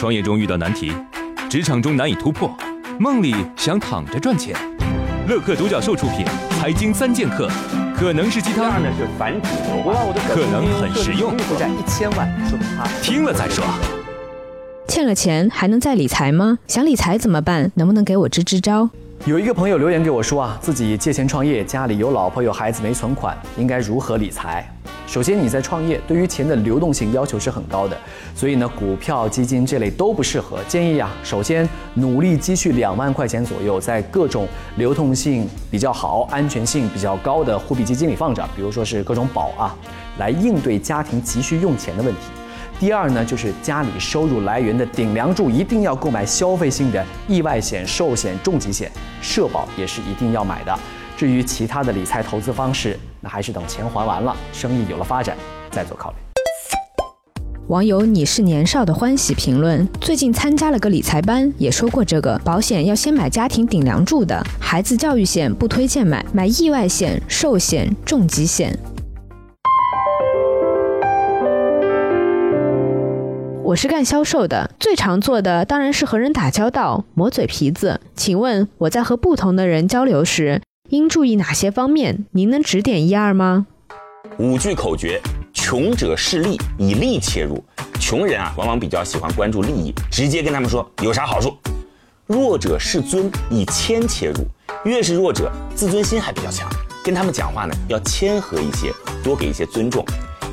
创业中遇到难题，职场中难以突破，梦里想躺着赚钱。乐客独角兽出品《财经三剑客》，可能是鸡汤，呢是反主流化，可能很实用。负债一千万，说明他听了再说。欠了钱还能再理财吗？想理财怎么办？能不能给我支支招？有一个朋友留言给我说啊，自己借钱创业，家里有老婆有孩子没存款，应该如何理财？首先你在创业，对于钱的流动性要求是很高的，所以呢，股票、基金这类都不适合。建议啊，首先努力积蓄两万块钱左右，在各种流通性比较好、安全性比较高的货币基金里放着，比如说是各种保啊，来应对家庭急需用钱的问题。第二呢，就是家里收入来源的顶梁柱，一定要购买消费性的意外险、寿险、重疾险，社保也是一定要买的。至于其他的理财投资方式，那还是等钱还完了，生意有了发展再做考虑。网友你是年少的欢喜评论：最近参加了个理财班，也说过这个保险要先买家庭顶梁柱的，孩子教育险不推荐买，买意外险、寿险、重疾险。我是干销售的，最常做的当然是和人打交道，磨嘴皮子。请问我在和不同的人交流时，应注意哪些方面？您能指点一二吗？五句口诀：穷者势利，以利切入。穷人啊，往往比较喜欢关注利益，直接跟他们说有啥好处。弱者是尊，以谦切入。越是弱者，自尊心还比较强，跟他们讲话呢要谦和一些，多给一些尊重。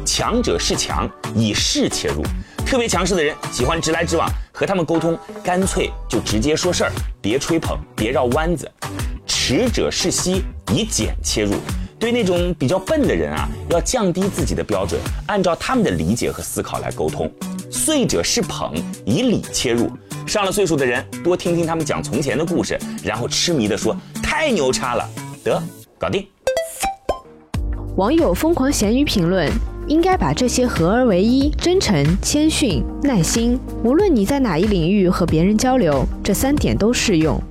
强者是强，以势切入。特别强势的人喜欢直来直往，和他们沟通干脆就直接说事儿，别吹捧，别绕弯子。持者是息，以简切入。对那种比较笨的人啊，要降低自己的标准，按照他们的理解和思考来沟通。岁者是捧，以礼切入。上了岁数的人，多听听他们讲从前的故事，然后痴迷的说太牛叉了，得搞定。网友疯狂咸鱼评论。应该把这些合而为一：真诚、谦逊、耐心。无论你在哪一领域和别人交流，这三点都适用。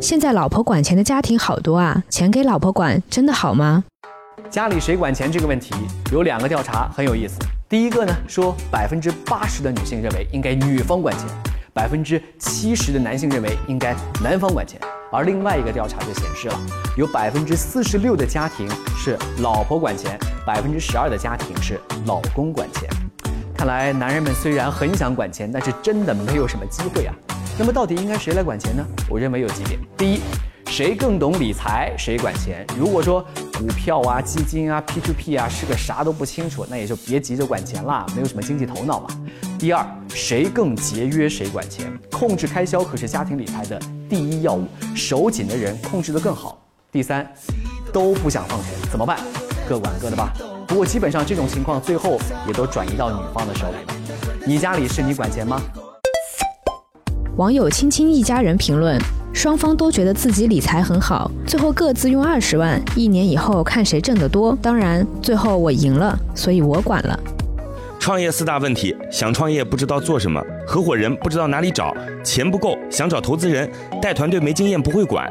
现在老婆管钱的家庭好多啊，钱给老婆管真的好吗？家里谁管钱这个问题，有两个调查很有意思。第一个呢，说百分之八十的女性认为应该女方管钱，百分之七十的男性认为应该男方管钱。而另外一个调查就显示了，有百分之四十六的家庭是老婆管钱，百分之十二的家庭是老公管钱。看来男人们虽然很想管钱，但是真的没有什么机会啊。那么到底应该谁来管钱呢？我认为有几点：第一，谁更懂理财，谁管钱。如果说股票啊、基金啊、P to P 啊是个啥都不清楚，那也就别急着管钱啦，没有什么经济头脑嘛。第二，谁更节约谁管钱，控制开销可是家庭理财的第一要务，手紧的人控制得更好。第三，都不想放钱怎么办？各管各的吧。不过基本上这种情况最后也都转移到女方的手里了。你家里是你管钱吗？网友亲亲一家人评论：双方都觉得自己理财很好，最后各自用二十万，一年以后看谁挣得多。当然，最后我赢了，所以我管了。创业四大问题：想创业不知道做什么，合伙人不知道哪里找，钱不够想找投资人，带团队没经验不会管。